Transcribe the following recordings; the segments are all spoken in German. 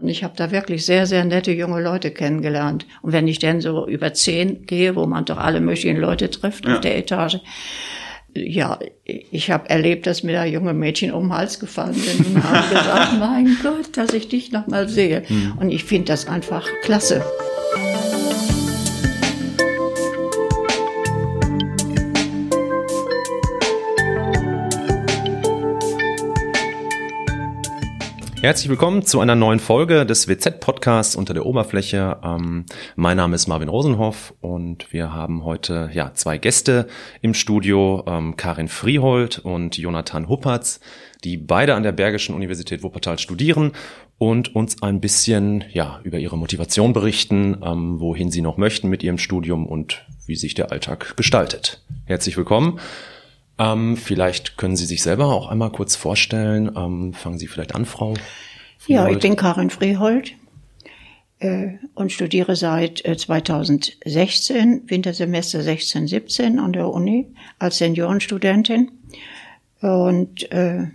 Und ich habe da wirklich sehr, sehr nette junge Leute kennengelernt. Und wenn ich denn so über zehn gehe, wo man doch alle möglichen Leute trifft ja. auf der Etage, ja, ich habe erlebt, dass mir da junge Mädchen um den Hals gefallen sind und haben gesagt, mein Gott, dass ich dich noch mal sehe. Mhm. Und ich finde das einfach klasse. Herzlich willkommen zu einer neuen Folge des WZ-Podcasts unter der Oberfläche. Ähm, mein Name ist Marvin Rosenhoff und wir haben heute ja zwei Gäste im Studio, ähm, Karin Friehold und Jonathan Huppertz, die beide an der Bergischen Universität Wuppertal studieren und uns ein bisschen ja über ihre Motivation berichten, ähm, wohin sie noch möchten mit ihrem Studium und wie sich der Alltag gestaltet. Herzlich willkommen. Ähm, vielleicht können Sie sich selber auch einmal kurz vorstellen. Ähm, fangen Sie vielleicht an, Frau. Friehold. Ja, ich bin Karin Frehold äh, und studiere seit äh, 2016, Wintersemester 16, 17 an der Uni als Seniorenstudentin und äh,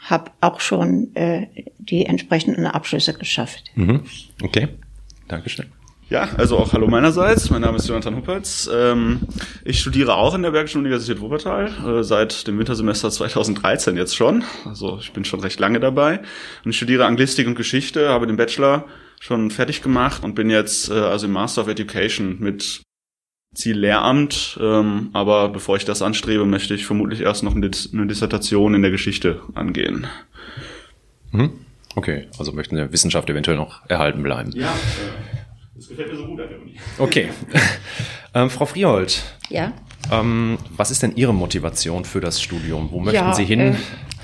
habe auch schon äh, die entsprechenden Abschlüsse geschafft. Mhm. Okay, Dankeschön. Ja, also auch hallo meinerseits. Mein Name ist Jonathan Huppertz. Ähm, ich studiere auch in der Bergischen Universität Wuppertal, äh, seit dem Wintersemester 2013 jetzt schon. Also ich bin schon recht lange dabei. Und ich studiere Anglistik und Geschichte, habe den Bachelor schon fertig gemacht und bin jetzt äh, also im Master of Education mit Ziel Lehramt. Ähm, aber bevor ich das anstrebe, möchte ich vermutlich erst noch eine Dissertation in der Geschichte angehen. Mhm. Okay, also möchten Sie Wissenschaft eventuell noch erhalten bleiben. Ja. Das gefällt mir so gut an der Uni. Okay. ähm, Frau Friehold. Ja. Ähm, was ist denn Ihre Motivation für das Studium? Wo möchten ja, Sie hin? Äh,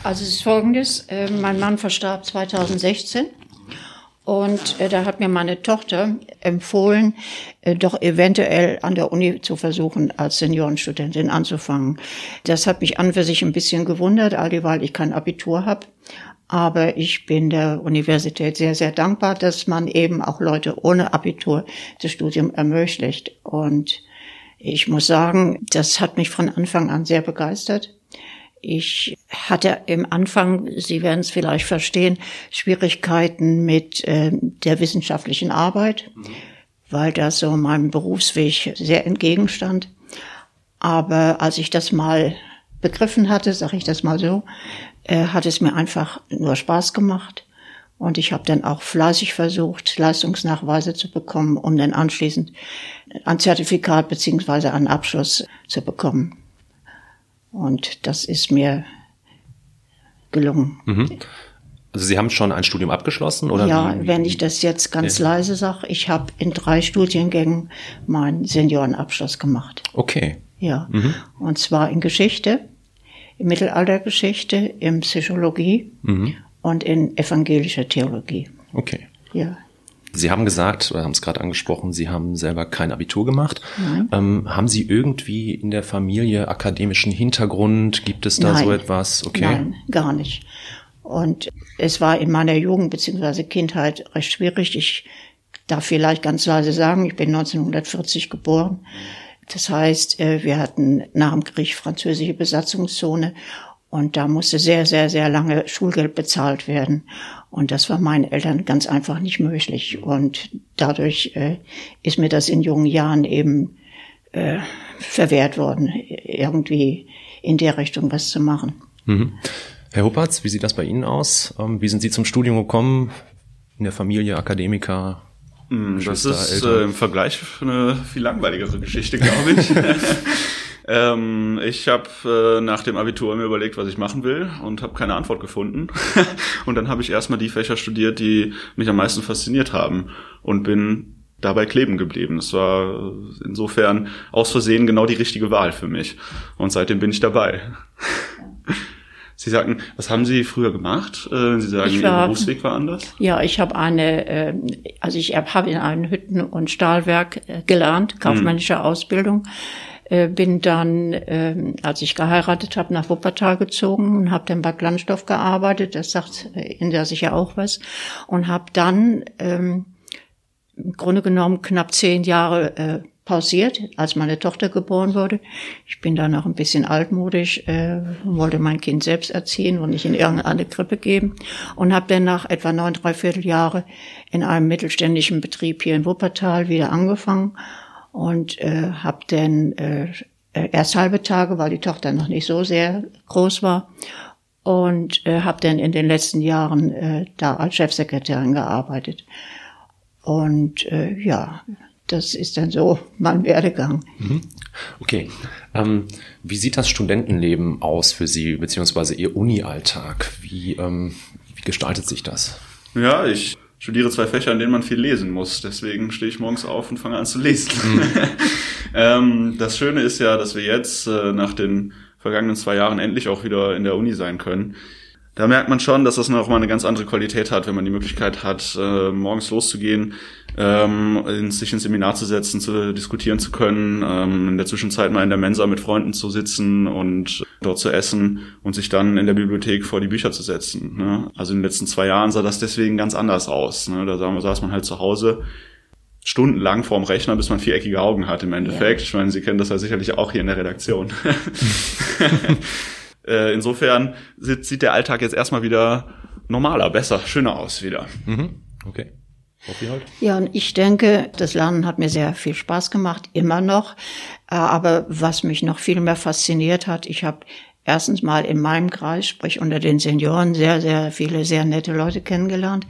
also es ist folgendes. Äh, mein Mann verstarb 2016. Und äh, da hat mir meine Tochter empfohlen, äh, doch eventuell an der Uni zu versuchen, als Seniorenstudentin anzufangen. Das hat mich an für sich ein bisschen gewundert, all dieweil ich kein Abitur habe. Aber ich bin der Universität sehr, sehr dankbar, dass man eben auch Leute ohne Abitur das Studium ermöglicht. Und ich muss sagen, das hat mich von Anfang an sehr begeistert. Ich hatte im Anfang, Sie werden es vielleicht verstehen, Schwierigkeiten mit äh, der wissenschaftlichen Arbeit, mhm. weil das so meinem Berufsweg sehr entgegenstand. Aber als ich das mal begriffen hatte, sage ich das mal so, äh, hat es mir einfach nur Spaß gemacht. Und ich habe dann auch fleißig versucht, Leistungsnachweise zu bekommen, um dann anschließend ein Zertifikat beziehungsweise einen Abschluss zu bekommen. Und das ist mir gelungen. Mhm. Also Sie haben schon ein Studium abgeschlossen oder? Ja, wenn ich das jetzt ganz ja. leise sage, ich habe in drei Studiengängen meinen Seniorenabschluss gemacht. Okay. Ja, mhm. und zwar in Geschichte, Mittelaltergeschichte, in Psychologie mhm. und in evangelischer Theologie. Okay. Ja. Sie haben gesagt, oder haben es gerade angesprochen, Sie haben selber kein Abitur gemacht. Nein. Ähm, haben Sie irgendwie in der Familie akademischen Hintergrund? Gibt es da Nein. so etwas? Okay. Nein, gar nicht. Und es war in meiner Jugend bzw. Kindheit recht schwierig. Ich darf vielleicht ganz leise sagen, ich bin 1940 geboren. Das heißt, äh, wir hatten nach dem Krieg französische Besatzungszone und da musste sehr, sehr, sehr lange Schulgeld bezahlt werden. Und das war meinen Eltern ganz einfach nicht möglich. Und dadurch äh, ist mir das in jungen Jahren eben äh, verwehrt worden, irgendwie in der Richtung was zu machen. Mhm. Herr Huppertz, wie sieht das bei Ihnen aus? Ähm, wie sind Sie zum Studium gekommen? In der Familie Akademiker? Hm, das ist äh, im Vergleich eine viel langweiligere Geschichte, glaube ich. ähm, ich habe äh, nach dem Abitur mir überlegt, was ich machen will und habe keine Antwort gefunden. und dann habe ich erstmal die Fächer studiert, die mich am meisten fasziniert haben und bin dabei kleben geblieben. Es war insofern aus Versehen genau die richtige Wahl für mich. Und seitdem bin ich dabei. Sie sagten, was haben Sie früher gemacht? Äh, Sie sagen, war, Ihr Berufsweg war anders? Ja, ich habe eine, äh, also ich habe in einem Hütten- und Stahlwerk äh, gelernt, kaufmännische hm. Ausbildung. Bin dann, als ich geheiratet habe, nach Wuppertal gezogen und habe dann bei Glanzstoff gearbeitet. Das sagt in der sicher auch was. Und habe dann ähm, im Grunde genommen knapp zehn Jahre pausiert, als meine Tochter geboren wurde. Ich bin da noch ein bisschen altmodisch, äh, wollte mein Kind selbst erziehen und nicht in irgendeine Krippe geben und habe dann nach etwa neun, dreiviertel Jahre in einem mittelständischen Betrieb hier in Wuppertal wieder angefangen und äh, habe dann äh, erst halbe Tage, weil die Tochter noch nicht so sehr groß war und äh, habe dann in den letzten Jahren äh, da als Chefsekretärin gearbeitet. Und äh, ja, das ist dann so mein Werdegang. Mhm. Okay. Ähm, wie sieht das Studentenleben aus für Sie, beziehungsweise Ihr Uni-Alltag? Wie, ähm, wie gestaltet sich das? Ja, ich studiere zwei Fächer, in denen man viel lesen muss. Deswegen stehe ich morgens auf und fange an zu lesen. Mhm. ähm, das Schöne ist ja, dass wir jetzt äh, nach den vergangenen zwei Jahren endlich auch wieder in der Uni sein können da merkt man schon, dass das noch mal eine ganz andere Qualität hat, wenn man die Möglichkeit hat, äh, morgens loszugehen, ähm, in, sich ins Seminar zu setzen, zu diskutieren zu können, ähm, in der Zwischenzeit mal in der Mensa mit Freunden zu sitzen und dort zu essen und sich dann in der Bibliothek vor die Bücher zu setzen. Ne? Also in den letzten zwei Jahren sah das deswegen ganz anders aus. Ne? Da saß man halt zu Hause stundenlang vorm Rechner, bis man viereckige Augen hat im Endeffekt. Ja. Ich meine, Sie kennen das ja sicherlich auch hier in der Redaktion. Äh, insofern sieht, sieht der Alltag jetzt erstmal wieder normaler, besser, schöner aus wieder. Mhm. Okay. Halt. Ja, und ich denke, das Lernen hat mir sehr viel Spaß gemacht, immer noch. Äh, aber was mich noch viel mehr fasziniert hat, ich habe erstens mal in meinem Kreis, sprich unter den Senioren, sehr, sehr viele sehr nette Leute kennengelernt.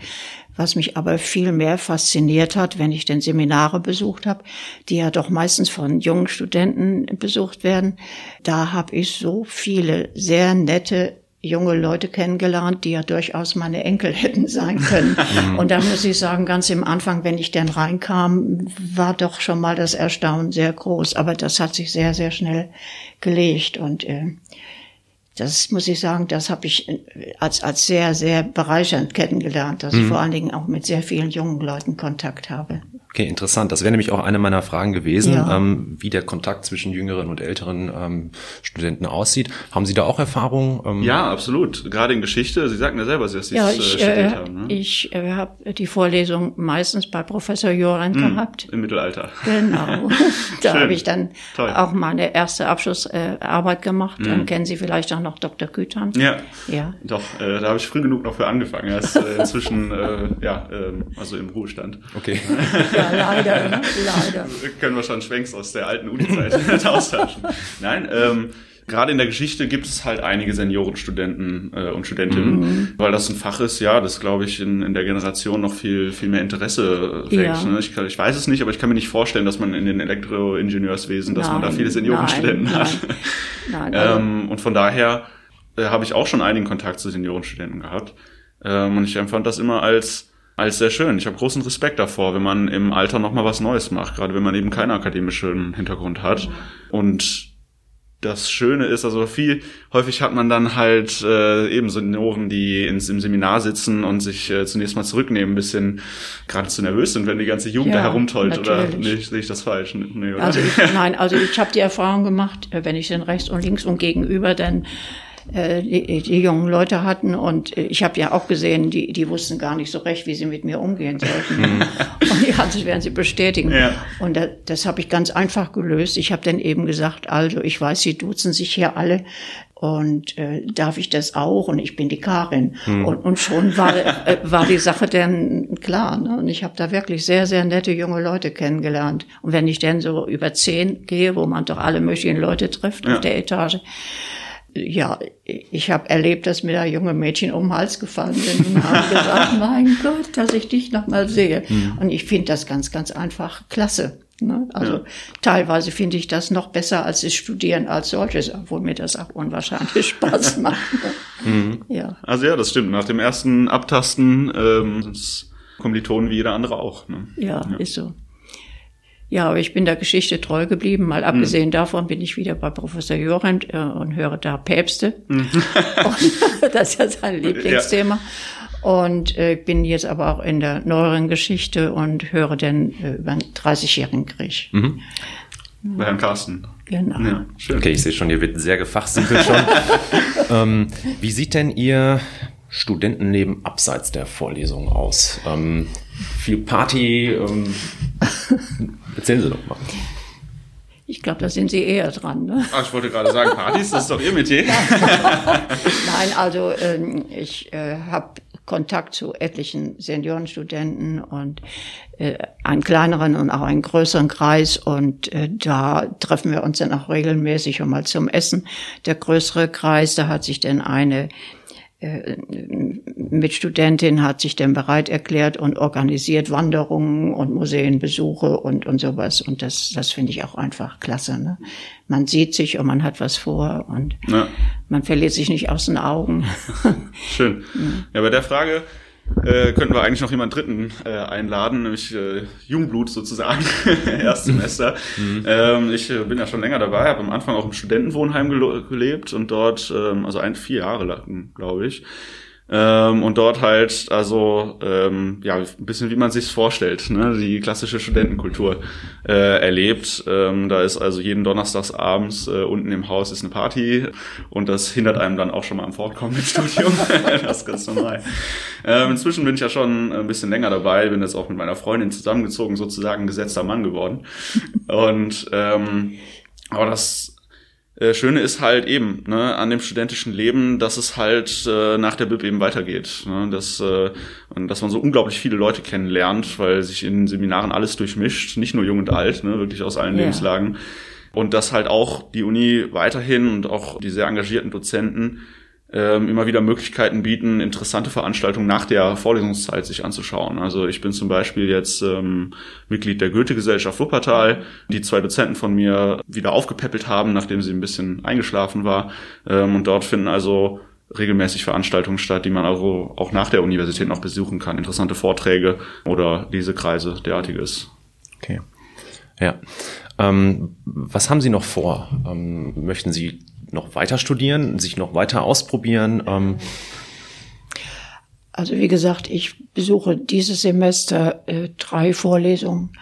Was mich aber viel mehr fasziniert hat, wenn ich denn Seminare besucht habe, die ja doch meistens von jungen Studenten besucht werden, da habe ich so viele sehr nette junge Leute kennengelernt, die ja durchaus meine Enkel hätten sein können. Mhm. Und da muss ich sagen, ganz im Anfang, wenn ich dann reinkam, war doch schon mal das Erstaunen sehr groß. Aber das hat sich sehr, sehr schnell gelegt. Und äh, das muss ich sagen, das habe ich äh, als, als sehr, sehr bereichernd kennengelernt, dass mhm. ich vor allen Dingen auch mit sehr vielen jungen Leuten Kontakt habe. Okay, interessant. Das wäre nämlich auch eine meiner Fragen gewesen, ja. ähm, wie der Kontakt zwischen jüngeren und älteren ähm, Studenten aussieht. Haben Sie da auch Erfahrungen? Ähm? Ja, absolut. Gerade in Geschichte. Sie sagten ja selber, dass Sie ja, es äh, ich, studiert äh, haben. Ne? Ich äh, habe die Vorlesung meistens bei Professor Joran hm, gehabt. Im Mittelalter. Genau. da habe ich dann Toll. auch meine erste Abschlussarbeit äh, gemacht. Hm. Dann kennen Sie vielleicht auch noch Dr. Kütern. Ja. Ja. Doch, äh, da habe ich früh genug noch für angefangen. Er ist äh, inzwischen, äh, ja, äh, also im Ruhestand. Okay. Ja, leider, ne? leider. Können wir schon Schwenks aus der alten Uni-Zeit austauschen. Nein, ähm, gerade in der Geschichte gibt es halt einige Seniorenstudenten äh, und Studentinnen, mhm. weil das ein Fach ist, ja, das glaube ich in, in der Generation noch viel viel mehr Interesse äh, weckt. Ja. Ne? Ich, ich weiß es nicht, aber ich kann mir nicht vorstellen, dass man in den Elektroingenieurswesen, dass nein, man da viele Seniorenstudenten nein, hat. Nein, nein, ähm, und von daher äh, habe ich auch schon einigen Kontakt zu Seniorenstudenten gehabt. Ähm, und ich empfand das immer als als sehr schön. Ich habe großen Respekt davor, wenn man im Alter nochmal was Neues macht, gerade wenn man eben keinen akademischen Hintergrund hat. Und das Schöne ist, also viel, häufig hat man dann halt äh, eben Senioren, die ins, im Seminar sitzen und sich äh, zunächst mal zurücknehmen, ein bisschen gerade zu nervös sind, wenn die ganze Jugend ja, da herumtollt. Oder nee, sehe ich das falsch? Nee, oder? Also ich, nein, also ich habe die Erfahrung gemacht, äh, wenn ich dann rechts und links und gegenüber dann äh, die, die jungen Leute hatten. Und äh, ich habe ja auch gesehen, die, die wussten gar nicht so recht, wie sie mit mir umgehen sollten. Mhm. und ja, das werden sie bestätigen. Ja. Und das, das habe ich ganz einfach gelöst. Ich habe dann eben gesagt, also ich weiß, sie duzen sich hier alle. Und äh, darf ich das auch? Und ich bin die Karin. Mhm. Und, und schon war, äh, war die Sache dann klar. Ne? Und ich habe da wirklich sehr, sehr nette junge Leute kennengelernt. Und wenn ich dann so über zehn gehe, wo man doch alle möglichen Leute trifft ja. auf der Etage, ja, ich habe erlebt, dass mir da junge Mädchen um den Hals gefallen sind und haben gesagt, mein Gott, dass ich dich noch mal sehe. Mhm. Und ich finde das ganz, ganz einfach klasse. Ne? Also ja. teilweise finde ich das noch besser als das Studieren als solches, obwohl mir das auch unwahrscheinlich Spaß macht. Mhm. Ja. Also ja, das stimmt. Nach dem ersten Abtasten ähm, sind es Kommilitonen wie jeder andere auch. Ne? Ja, ja, ist so. Ja, aber ich bin der Geschichte treu geblieben. Mal abgesehen mhm. davon bin ich wieder bei Professor Jorent äh, und höre da Päpste. Mhm. das ist ja sein Lieblingsthema. Ja. Und äh, bin jetzt aber auch in der neueren Geschichte und höre dann äh, über den 30-jährigen Krieg. Mhm. Bei Herrn Carsten. Genau. Ja, schön. Okay, ich sehe schon, ihr wird sehr gefachsimpelt schon. ähm, wie sieht denn Ihr Studentenleben abseits der Vorlesung aus? Ähm, viel Party? Ähm, erzählen Sie doch mal. Ich glaube, da sind Sie eher dran. Ne? Ach, ich wollte gerade sagen, Partys, das ist doch Ihr Metier. Nein, also ähm, ich äh, habe Kontakt zu etlichen Seniorenstudenten und äh, einen kleineren und auch einen größeren Kreis und äh, da treffen wir uns dann auch regelmäßig schon mal zum Essen. Der größere Kreis, da hat sich denn eine äh, Mitstudentin hat sich dann bereit erklärt und organisiert Wanderungen und Museenbesuche und, und sowas. Und das, das finde ich auch einfach klasse. Ne? Man sieht sich und man hat was vor und ja. man verliert sich nicht aus den Augen. Schön. Ja, bei der Frage, äh, könnten wir eigentlich noch jemanden Dritten äh, einladen, nämlich äh, Jungblut sozusagen, Erstsemester. Mhm. Ähm, ich äh, bin ja schon länger dabei, habe am Anfang auch im Studentenwohnheim gelebt und dort, ähm, also ein, vier Jahre lang, glaube ich. Ähm, und dort halt, also ähm, ja, ein bisschen wie man sich's vorstellt, ne? die klassische Studentenkultur äh, erlebt. Ähm, da ist also jeden Donnerstags abends äh, unten im Haus ist eine Party und das hindert einem dann auch schon mal am Fortkommen im Studium. das ist ganz normal. Ähm, inzwischen bin ich ja schon ein bisschen länger dabei, bin jetzt auch mit meiner Freundin zusammengezogen, sozusagen gesetzter Mann geworden. Und ähm, aber das äh, Schöne ist halt eben ne, an dem studentischen Leben, dass es halt äh, nach der BIP eben weitergeht. Ne, dass, äh, dass man so unglaublich viele Leute kennenlernt, weil sich in Seminaren alles durchmischt, nicht nur jung und alt, ne, wirklich aus allen ja. Lebenslagen. Und dass halt auch die Uni weiterhin und auch die sehr engagierten Dozenten ähm, immer wieder Möglichkeiten bieten, interessante Veranstaltungen nach der Vorlesungszeit sich anzuschauen. Also ich bin zum Beispiel jetzt ähm, Mitglied der Goethe-Gesellschaft Wuppertal, die zwei Dozenten von mir wieder aufgepäppelt haben, nachdem sie ein bisschen eingeschlafen war. Ähm, und dort finden also regelmäßig Veranstaltungen statt, die man also auch nach der Universität noch besuchen kann. Interessante Vorträge oder Lesekreise, derartiges. Okay. Ja. Ähm, was haben Sie noch vor? Ähm, möchten Sie noch weiter studieren, sich noch weiter ausprobieren? Ähm also wie gesagt, ich besuche dieses Semester äh, drei Vorlesungen.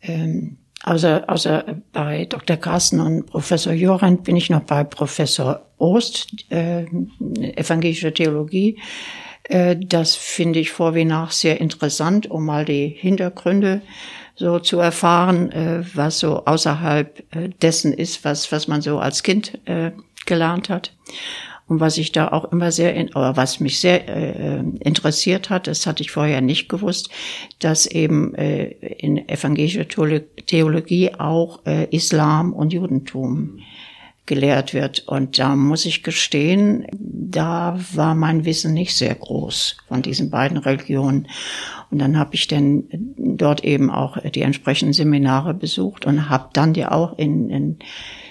Ähm, außer, außer bei Dr. Carsten und Professor Jorent bin ich noch bei Professor Ost, äh, evangelische Theologie. Äh, das finde ich vor wie nach sehr interessant, um mal die Hintergründe so zu erfahren, äh, was so außerhalb äh, dessen ist, was, was man so als Kind äh, gelernt hat. Und was ich da auch immer sehr, in, oder was mich sehr äh, interessiert hat, das hatte ich vorher nicht gewusst, dass eben äh, in evangelischer Theologie auch äh, Islam und Judentum gelehrt wird. Und da muss ich gestehen, da war mein Wissen nicht sehr groß von diesen beiden Religionen. Und dann habe ich dann dort eben auch die entsprechenden Seminare besucht und habe dann ja auch in, in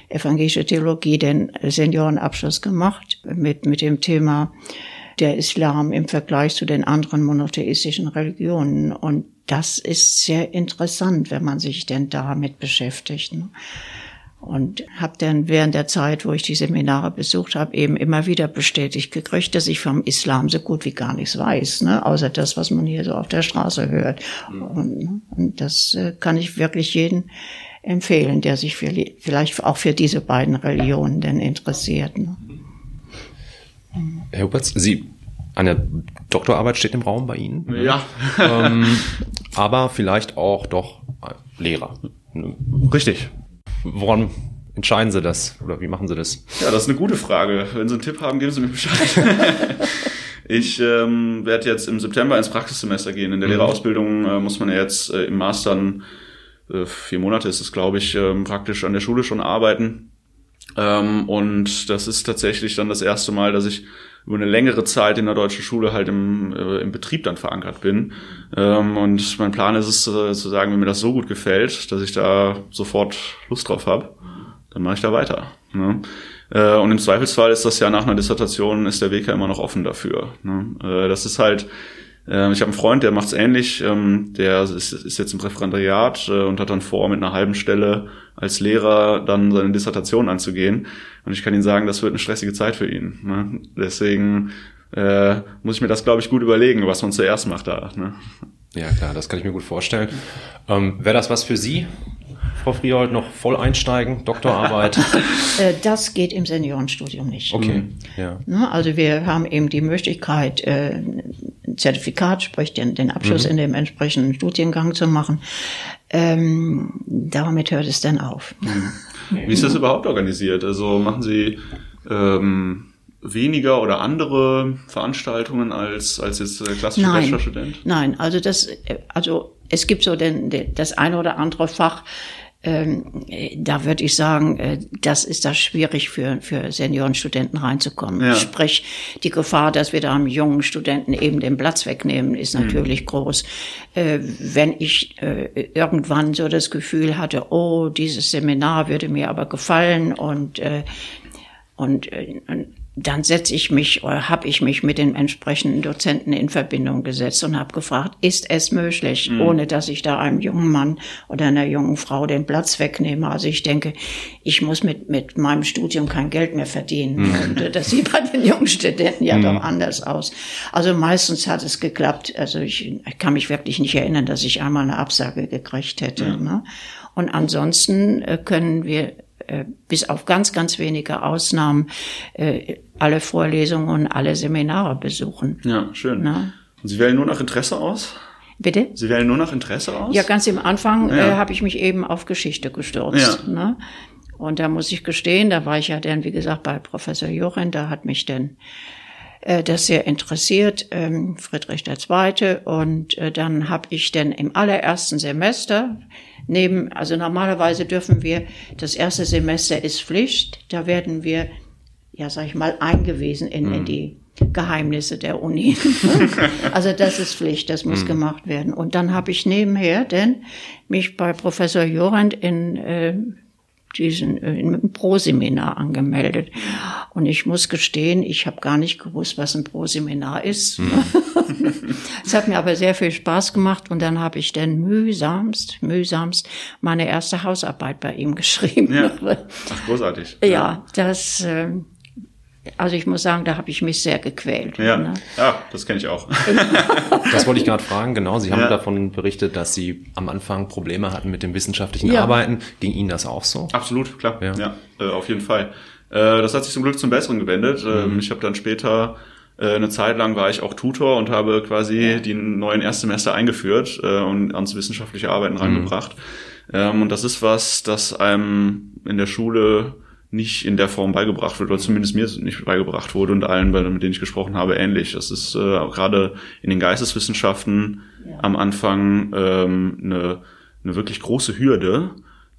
evangelische Theologie den Seniorenabschluss gemacht mit, mit dem Thema der Islam im Vergleich zu den anderen monotheistischen Religionen. Und das ist sehr interessant, wenn man sich denn damit beschäftigt. Ne? Und habe dann während der Zeit, wo ich die Seminare besucht habe, eben immer wieder bestätigt gekriegt, dass ich vom Islam so gut wie gar nichts weiß, ne? außer das, was man hier so auf der Straße hört. Mhm. Und, und das äh, kann ich wirklich jeden empfehlen, der sich für, vielleicht auch für diese beiden Religionen denn interessiert. Ne? Herr Huberts, Sie eine Doktorarbeit steht im Raum bei Ihnen. Ne? Ja. ähm, aber vielleicht auch doch Lehrer. Richtig. Woran entscheiden Sie das oder wie machen Sie das? Ja, das ist eine gute Frage. Wenn Sie einen Tipp haben, geben Sie mir Bescheid. ich ähm, werde jetzt im September ins Praxissemester gehen. In der mhm. Lehrerausbildung äh, muss man ja jetzt äh, im Master äh, vier Monate ist es, glaube ich, äh, praktisch an der Schule schon arbeiten. Ähm, und das ist tatsächlich dann das erste Mal, dass ich über eine längere Zeit in der deutschen Schule halt im, äh, im Betrieb dann verankert bin. Ähm, und mein Plan ist es äh, zu sagen, wenn mir das so gut gefällt, dass ich da sofort Lust drauf habe, dann mache ich da weiter. Ne? Äh, und im Zweifelsfall ist das ja nach einer Dissertation, ist der Weg ja immer noch offen dafür. Ne? Äh, das ist halt, äh, ich habe einen Freund, der macht's ähnlich, ähm, der ist, ist jetzt im Referendariat äh, und hat dann vor, mit einer halben Stelle als Lehrer dann seine Dissertation anzugehen. Und ich kann Ihnen sagen, das wird eine stressige Zeit für ihn. Ne? Deswegen äh, muss ich mir das, glaube ich, gut überlegen, was man zuerst macht da. Ne? Ja, klar, das kann ich mir gut vorstellen. Ähm, Wäre das was für Sie? Frau Friold, noch voll einsteigen, Doktorarbeit? Äh, das geht im Seniorenstudium nicht. Okay, ja. Ne, also wir haben eben die Möglichkeit, äh, ein Zertifikat, sprich den, den Abschluss mhm. in dem entsprechenden Studiengang zu machen. Ähm, damit hört es dann auf. Mhm. Wie ist das überhaupt organisiert? Also machen Sie ähm, weniger oder andere Veranstaltungen als, als jetzt der klassische Nein. Bachelorstudent? Nein, also das, also es gibt so den, den, das eine oder andere Fach, ähm, da würde ich sagen, äh, das ist da schwierig für, für Seniorenstudenten reinzukommen. Ja. Sprich, die Gefahr, dass wir da einem jungen Studenten eben den Platz wegnehmen, ist natürlich mhm. groß. Äh, wenn ich äh, irgendwann so das Gefühl hatte, oh, dieses Seminar würde mir aber gefallen und, äh, und, äh, und dann setze ich mich oder habe ich mich mit den entsprechenden Dozenten in Verbindung gesetzt und habe gefragt, ist es möglich, mhm. ohne dass ich da einem jungen Mann oder einer jungen Frau den Platz wegnehme. Also ich denke, ich muss mit, mit meinem Studium kein Geld mehr verdienen. Mhm. Und äh, das sieht bei den jungen Studenten ja mhm. doch anders aus. Also meistens hat es geklappt. Also ich, ich, kann mich wirklich nicht erinnern, dass ich einmal eine Absage gekriegt hätte. Ne? Und ansonsten äh, können wir äh, bis auf ganz, ganz wenige Ausnahmen äh, alle Vorlesungen und alle Seminare besuchen. Ja, schön. Na? Und Sie wählen nur nach Interesse aus? Bitte? Sie wählen nur nach Interesse aus? Ja, ganz im Anfang ja. äh, habe ich mich eben auf Geschichte gestürzt. Ja. Ne? Und da muss ich gestehen, da war ich ja dann, wie gesagt, bei Professor Jochen, da hat mich dann äh, das sehr interessiert, ähm, Friedrich II. Und äh, dann habe ich dann im allerersten Semester neben, also normalerweise dürfen wir, das erste Semester ist Pflicht, da werden wir, ja, sag ich mal, eingewiesen in, mhm. in die Geheimnisse der Uni. also das ist Pflicht, das muss mhm. gemacht werden. Und dann habe ich nebenher denn mich bei Professor Jorand in äh, diesen äh, im Pro-Seminar angemeldet. Und ich muss gestehen, ich habe gar nicht gewusst, was ein Pro-Seminar ist. Mhm. es hat mir aber sehr viel Spaß gemacht und dann habe ich dann mühsamst, mühsamst meine erste Hausarbeit bei ihm geschrieben. Ja. Ach, großartig. Ja, das äh, also ich muss sagen, da habe ich mich sehr gequält. Ja, ne? ja das kenne ich auch. das wollte ich gerade fragen, genau. Sie haben ja. davon berichtet, dass Sie am Anfang Probleme hatten mit dem wissenschaftlichen ja. Arbeiten. Ging Ihnen das auch so? Absolut, klar. Ja, ja äh, auf jeden Fall. Äh, das hat sich zum Glück zum Besseren gewendet. Ähm, mhm. Ich habe dann später äh, eine Zeit lang war ich auch Tutor und habe quasi die neuen Erstsemester eingeführt äh, und ans wissenschaftliche Arbeiten mhm. reingebracht. Ähm, und das ist was, das einem in der Schule nicht in der Form beigebracht wird, oder zumindest mir nicht beigebracht wurde und allen, mit denen ich gesprochen habe, ähnlich. Das ist äh, gerade in den Geisteswissenschaften ja. am Anfang ähm, eine, eine wirklich große Hürde,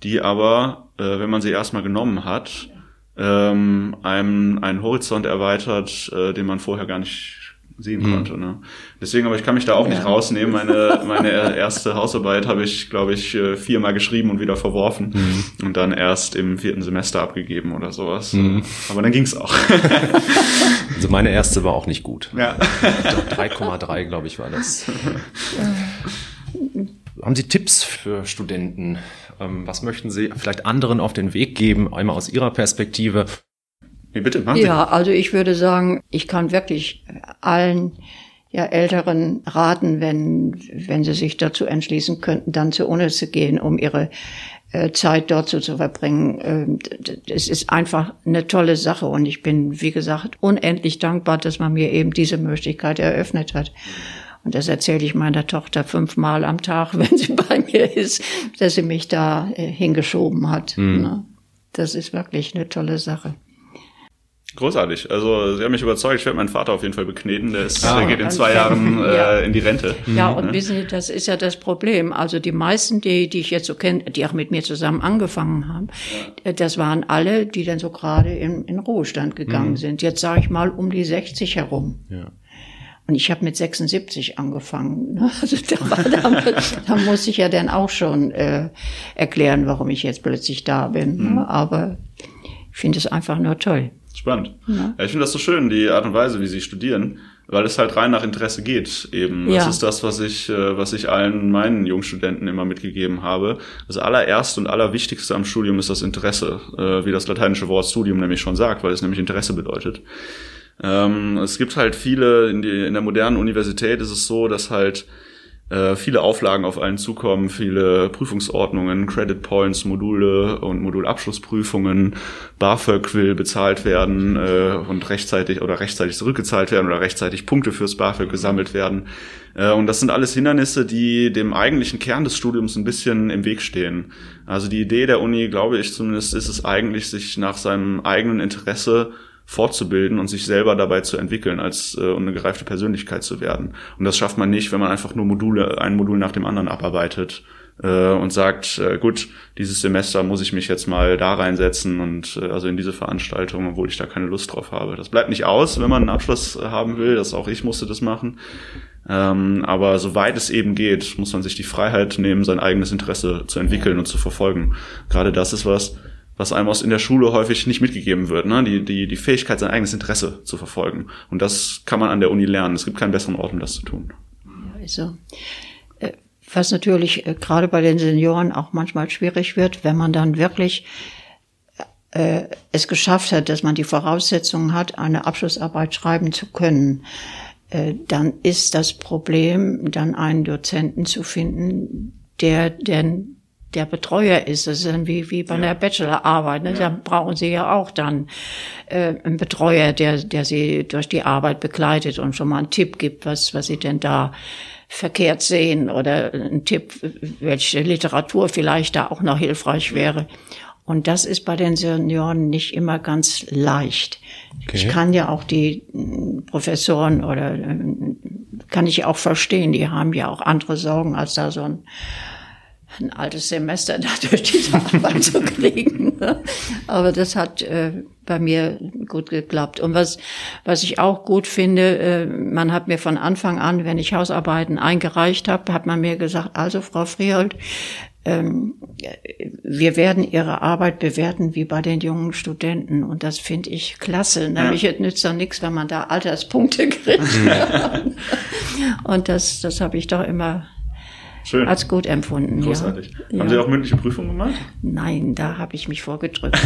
die aber, äh, wenn man sie erstmal genommen hat, ähm, einem einen Horizont erweitert, äh, den man vorher gar nicht sehen mhm. konnte. Ne? Deswegen, aber ich kann mich da auch ja. nicht rausnehmen. Meine, meine erste Hausarbeit habe ich, glaube ich, äh, viermal geschrieben und wieder verworfen mhm. und dann erst im vierten Semester abgegeben oder sowas. Mhm. Aber dann ging's auch. also meine erste war auch nicht gut. Ja. 3,3, glaube ich, war das. Haben Sie Tipps für Studenten? Ähm, was möchten Sie vielleicht anderen auf den Weg geben, einmal aus Ihrer Perspektive? Nee, bitte, machen Sie. Ja, also ich würde sagen, ich kann wirklich allen ja, Älteren raten, wenn, wenn sie sich dazu entschließen könnten, dann zur Uni zu gehen, um ihre äh, Zeit dort so zu verbringen. Ähm, es ist einfach eine tolle Sache und ich bin, wie gesagt, unendlich dankbar, dass man mir eben diese Möglichkeit eröffnet hat. Und das erzähle ich meiner Tochter fünfmal am Tag, wenn sie bei mir ist, dass sie mich da äh, hingeschoben hat. Mhm. Das ist wirklich eine tolle Sache. Großartig. Also sie haben mich überzeugt. Ich werde meinen Vater auf jeden Fall bekneten. Der, ist, ah, der geht in zwei Jahren äh, ja. in die Rente. Ja, und wissen Sie, das ist ja das Problem. Also die meisten, die, die ich jetzt so kenne, die auch mit mir zusammen angefangen haben, ja. Äh, das waren alle, die dann so gerade in, in Ruhestand gegangen mhm. sind. Jetzt sage ich mal um die 60 herum. Ja. Und ich habe mit 76 angefangen. Ne? Also da, war, da, da muss ich ja dann auch schon äh, erklären, warum ich jetzt plötzlich da bin. Ne? Mhm. Aber ich finde es einfach nur toll. Spannend. Ja. ja ich finde das so schön, die Art und Weise, wie sie studieren, weil es halt rein nach Interesse geht. Eben, ja. das ist das, was ich, äh, was ich allen meinen Jungstudenten immer mitgegeben habe. Das allererste und allerwichtigste am Studium ist das Interesse, äh, wie das lateinische Wort Studium nämlich schon sagt, weil es nämlich Interesse bedeutet. Ähm, es gibt halt viele in, der modernen Universität ist es so, dass halt äh, viele Auflagen auf allen zukommen, viele Prüfungsordnungen, Credit Points, Module und Modulabschlussprüfungen, BAföG will bezahlt werden äh, und rechtzeitig oder rechtzeitig zurückgezahlt werden oder rechtzeitig Punkte fürs BAföG gesammelt werden. Äh, und das sind alles Hindernisse, die dem eigentlichen Kern des Studiums ein bisschen im Weg stehen. Also die Idee der Uni, glaube ich zumindest, ist es eigentlich, sich nach seinem eigenen Interesse fortzubilden und sich selber dabei zu entwickeln, als äh, eine gereifte Persönlichkeit zu werden. Und das schafft man nicht, wenn man einfach nur Module, ein Modul nach dem anderen abarbeitet äh, und sagt, äh, gut, dieses Semester muss ich mich jetzt mal da reinsetzen und äh, also in diese Veranstaltung, obwohl ich da keine Lust drauf habe. Das bleibt nicht aus, wenn man einen Abschluss haben will. Das auch ich musste das machen. Ähm, aber soweit es eben geht, muss man sich die Freiheit nehmen, sein eigenes Interesse zu entwickeln und zu verfolgen. Gerade das ist was, was einem aus in der Schule häufig nicht mitgegeben wird, ne? die, die, die Fähigkeit, sein eigenes Interesse zu verfolgen. Und das kann man an der Uni lernen. Es gibt keinen besseren Ort, um das zu tun. Also, was natürlich äh, gerade bei den Senioren auch manchmal schwierig wird, wenn man dann wirklich äh, es geschafft hat, dass man die Voraussetzungen hat, eine Abschlussarbeit schreiben zu können, äh, dann ist das Problem, dann einen Dozenten zu finden, der, der der Betreuer ist. Das ist dann wie, wie bei ja. einer Bachelorarbeit. Ne? Ja. Da brauchen Sie ja auch dann äh, einen Betreuer, der, der Sie durch die Arbeit begleitet und schon mal einen Tipp gibt, was, was Sie denn da verkehrt sehen oder einen Tipp, welche Literatur vielleicht da auch noch hilfreich wäre. Und das ist bei den Senioren nicht immer ganz leicht. Okay. Ich kann ja auch die mm, Professoren oder äh, kann ich auch verstehen, die haben ja auch andere Sorgen, als da so ein ein altes Semester da durch diese Arbeit zu kriegen. Ne? Aber das hat äh, bei mir gut geklappt. Und was, was ich auch gut finde, äh, man hat mir von Anfang an, wenn ich Hausarbeiten eingereicht habe, hat man mir gesagt, also Frau Friehold, ähm, wir werden Ihre Arbeit bewerten wie bei den jungen Studenten. Und das finde ich klasse. Nämlich, ja. es nützt doch nichts, wenn man da Alterspunkte kriegt. Und das, das habe ich doch immer Schön. als gut empfunden. Großartig. Ja. Haben Sie auch mündliche Prüfungen gemacht? Nein, da habe ich mich vorgedrückt.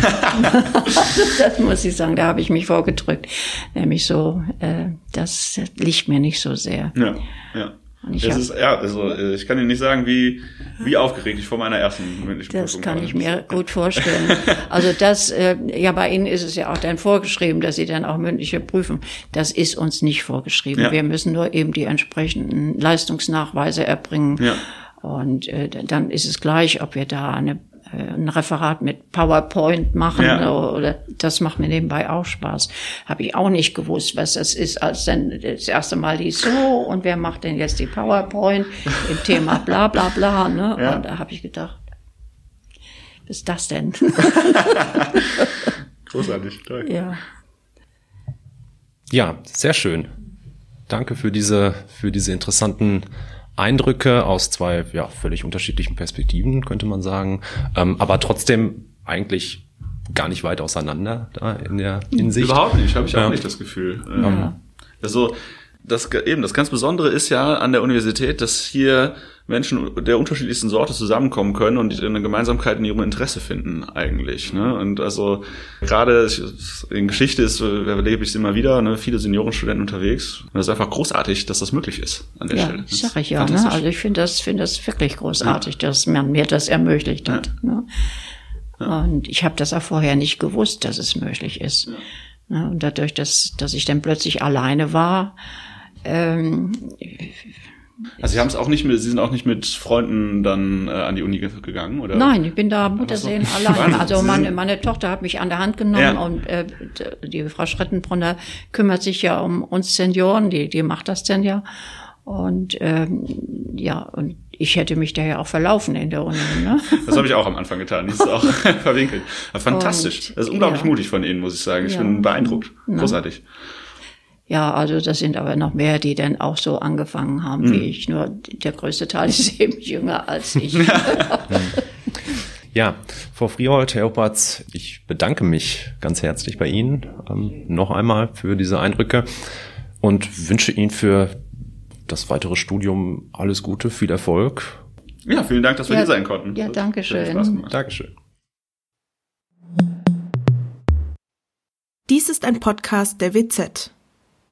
das muss ich sagen, da habe ich mich vorgedrückt. Nämlich so, äh, das liegt mir nicht so sehr. Ja, ja. Und ich es ist, ja, also äh, ich kann Ihnen nicht sagen, wie, wie aufgeregt ich vor meiner ersten mündlichen Prüfung war. Das kann ich mir gut vorstellen. Also das, äh, ja, bei Ihnen ist es ja auch dann vorgeschrieben, dass Sie dann auch mündliche prüfen. Das ist uns nicht vorgeschrieben. Ja. Wir müssen nur eben die entsprechenden Leistungsnachweise erbringen. Ja. Und äh, dann ist es gleich, ob wir da eine ein Referat mit PowerPoint machen ja. oder das macht mir nebenbei auch Spaß. Habe ich auch nicht gewusst, was das ist, als dann das erste Mal die so und wer macht denn jetzt die PowerPoint im Thema bla bla bla. Ne? Ja. Und da habe ich gedacht, was ist das denn? Großartig, toll. Ja. Ja, sehr schön. Danke für diese, für diese interessanten Eindrücke aus zwei ja, völlig unterschiedlichen Perspektiven, könnte man sagen, ähm, aber trotzdem eigentlich gar nicht weit auseinander da in der Hinsicht. Überhaupt nicht, habe ich auch ja. nicht das Gefühl. Ähm, ja. Also das eben das ganz Besondere ist ja an der Universität, dass hier Menschen der unterschiedlichsten Sorte zusammenkommen können und eine Gemeinsamkeit in ihrem Interesse finden eigentlich. Ne? Und also gerade in Geschichte ist, erlebe ich es immer wieder, ne? viele Seniorenstudenten unterwegs. Und das ist einfach großartig, dass das möglich ist an der ja, Stelle. Das sag ich ja. Ne? Also ich finde das, finde das wirklich großartig, ja. dass man mir das ermöglicht hat. Ja. Ne? Und ich habe das auch vorher nicht gewusst, dass es möglich ist. Ne? Und dadurch, dass, dass ich dann plötzlich alleine war, ähm, also Sie haben es auch nicht mit, Sie sind auch nicht mit Freunden dann äh, an die Uni gegangen, oder? Nein, ich bin da Muttersehen so. allein. Also meine, meine Tochter hat mich an der Hand genommen ja. und äh, die Frau Schrittenbrunner kümmert sich ja um uns Senioren, die, die macht das denn ja. Und ähm, ja, und ich hätte mich da ja auch verlaufen in der Uni. Ne? Das habe ich auch am Anfang getan. Die ist auch verwinkelt. Fantastisch. Und, das ist unglaublich ja. mutig von Ihnen, muss ich sagen. Ich ja. bin beeindruckt. Großartig. Na. Ja, also das sind aber noch mehr, die dann auch so angefangen haben mhm. wie ich. Nur der größte Teil ist eben jünger als ich. ja, Frau Friehold, Herr Opatz, ich bedanke mich ganz herzlich bei Ihnen ähm, noch einmal für diese Eindrücke und wünsche Ihnen für das weitere Studium alles Gute, viel Erfolg. Ja, vielen Dank, dass wir ja, hier sein konnten. Ja, danke schön. Dankeschön. Dies ist ein Podcast der WZ.